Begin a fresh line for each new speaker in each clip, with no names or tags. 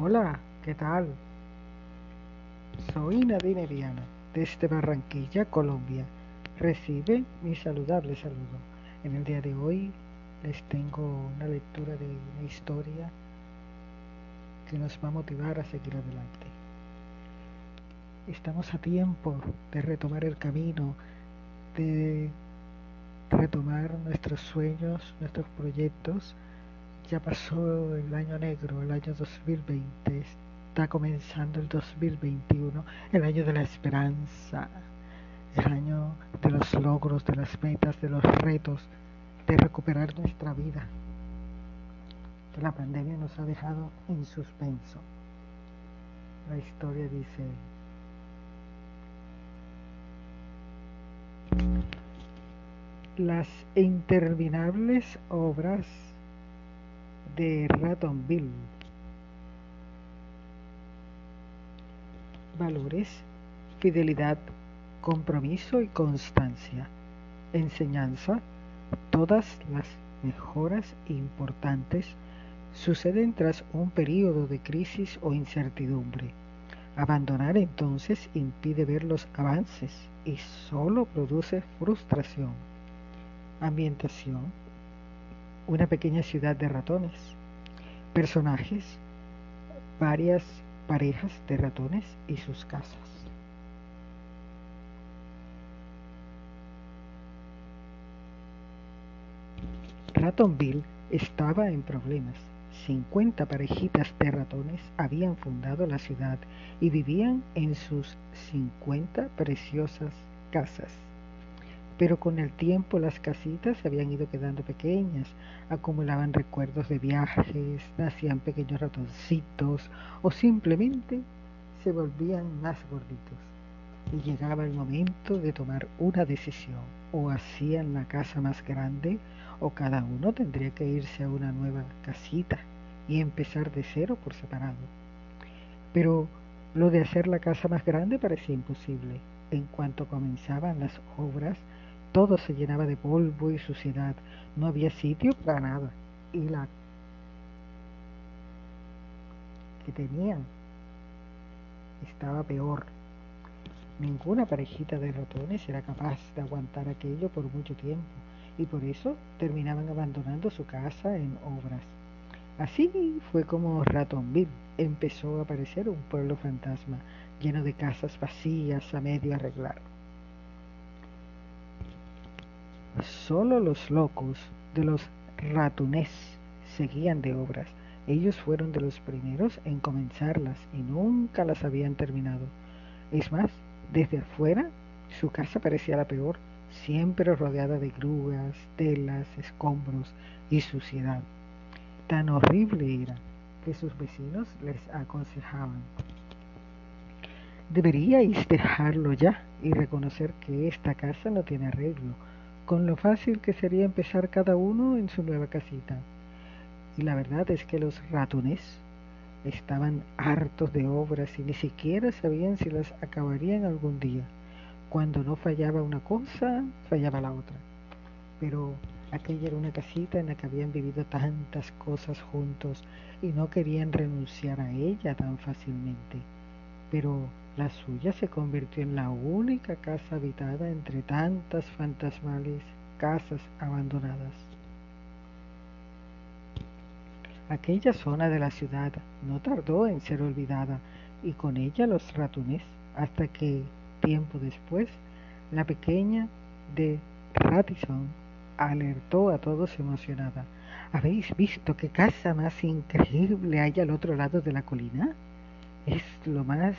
Hola, ¿qué tal? Soy Nadine Viana, desde Barranquilla, Colombia. Recibe mi saludable saludo. En el día de hoy les tengo una lectura de una historia que nos va a motivar a seguir adelante. Estamos a tiempo de retomar el camino, de retomar nuestros sueños, nuestros proyectos. Ya pasó el año negro, el año 2020, está comenzando el 2021, el año de la esperanza, el año de los logros, de las metas, de los retos, de recuperar nuestra vida, que la pandemia nos ha dejado en suspenso. La historia dice, las interminables obras de Ratonville. Valores, fidelidad, compromiso y constancia. Enseñanza, todas las mejoras importantes suceden tras un periodo de crisis o incertidumbre. Abandonar entonces impide ver los avances y solo produce frustración. Ambientación. Una pequeña ciudad de ratones. Personajes. Varias parejas de ratones y sus casas. Ratonville estaba en problemas. 50 parejitas de ratones habían fundado la ciudad y vivían en sus 50 preciosas casas. Pero con el tiempo las casitas se habían ido quedando pequeñas, acumulaban recuerdos de viajes, nacían pequeños ratoncitos o simplemente se volvían más gorditos. Y llegaba el momento de tomar una decisión, o hacían la casa más grande o cada uno tendría que irse a una nueva casita y empezar de cero por separado. Pero lo de hacer la casa más grande parecía imposible. En cuanto comenzaban las obras, todo se llenaba de polvo y suciedad. No había sitio para nada. Y la que tenían estaba peor. Ninguna parejita de ratones era capaz de aguantar aquello por mucho tiempo y por eso terminaban abandonando su casa en obras. Así fue como Ratonville empezó a aparecer un pueblo fantasma lleno de casas vacías a medio arreglar. Solo los locos de los ratunés seguían de obras. Ellos fueron de los primeros en comenzarlas y nunca las habían terminado. Es más, desde afuera su casa parecía la peor, siempre rodeada de grúas, telas, escombros y suciedad. Tan horrible era que sus vecinos les aconsejaban. Deberíais dejarlo ya y reconocer que esta casa no tiene arreglo con lo fácil que sería empezar cada uno en su nueva casita. Y la verdad es que los ratones estaban hartos de obras y ni siquiera sabían si las acabarían algún día. Cuando no fallaba una cosa, fallaba la otra. Pero aquella era una casita en la que habían vivido tantas cosas juntos y no querían renunciar a ella tan fácilmente. Pero la suya se convirtió en la única casa habitada entre tantas fantasmales casas abandonadas. Aquella zona de la ciudad no tardó en ser olvidada y con ella los ratones hasta que, tiempo después, la pequeña de Radisson alertó a todos emocionada. ¿Habéis visto qué casa más increíble hay al otro lado de la colina? Es lo más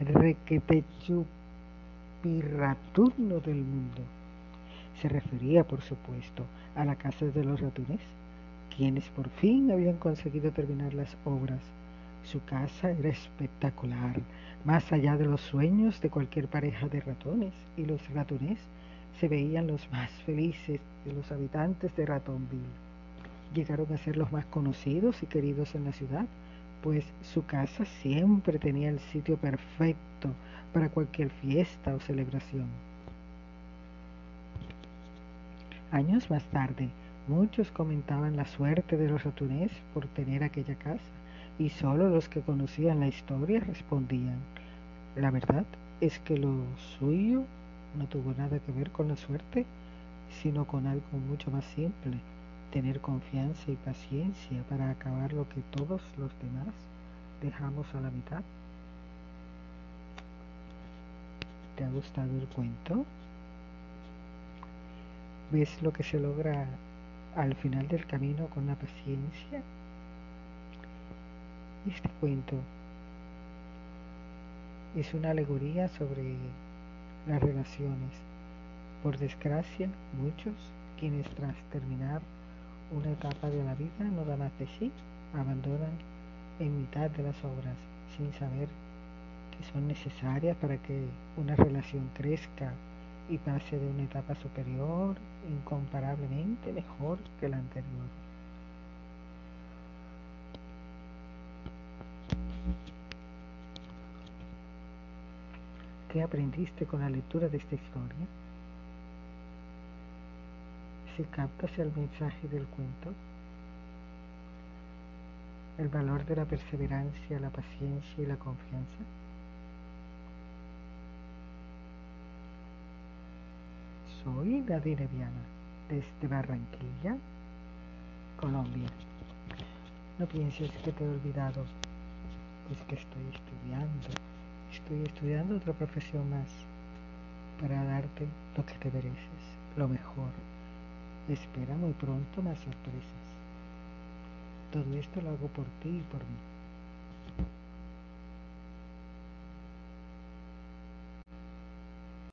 requetechupirraturno del mundo. Se refería, por supuesto, a la casa de los ratones, quienes por fin habían conseguido terminar las obras. Su casa era espectacular, más allá de los sueños de cualquier pareja de ratones, y los ratones se veían los más felices de los habitantes de Ratonville. Llegaron a ser los más conocidos y queridos en la ciudad, pues su casa siempre tenía el sitio perfecto para cualquier fiesta o celebración. Años más tarde, muchos comentaban la suerte de los ratones por tener aquella casa y solo los que conocían la historia respondían. La verdad es que lo suyo no tuvo nada que ver con la suerte, sino con algo mucho más simple, tener confianza y paciencia para acabar lo que todos los demás dejamos a la mitad. ¿Te ha gustado el cuento? ¿Ves lo que se logra al final del camino con la paciencia? Este cuento es una alegoría sobre las relaciones. Por desgracia, muchos, quienes tras terminar una etapa de la vida no dan más de sí, abandonan en mitad de las obras sin saber que son necesarias para que una relación crezca y pase de una etapa superior incomparablemente mejor que la anterior. ¿Qué aprendiste con la lectura de esta historia? Si captas el mensaje del cuento, el valor de la perseverancia, la paciencia y la confianza, soy Nadine Viana, desde Barranquilla, Colombia. No pienses que te he olvidado, pues que estoy estudiando Estoy estudiando otra profesión más para darte lo que te mereces, lo mejor. Espera muy pronto más sorpresas. Todo esto lo hago por ti y por mí.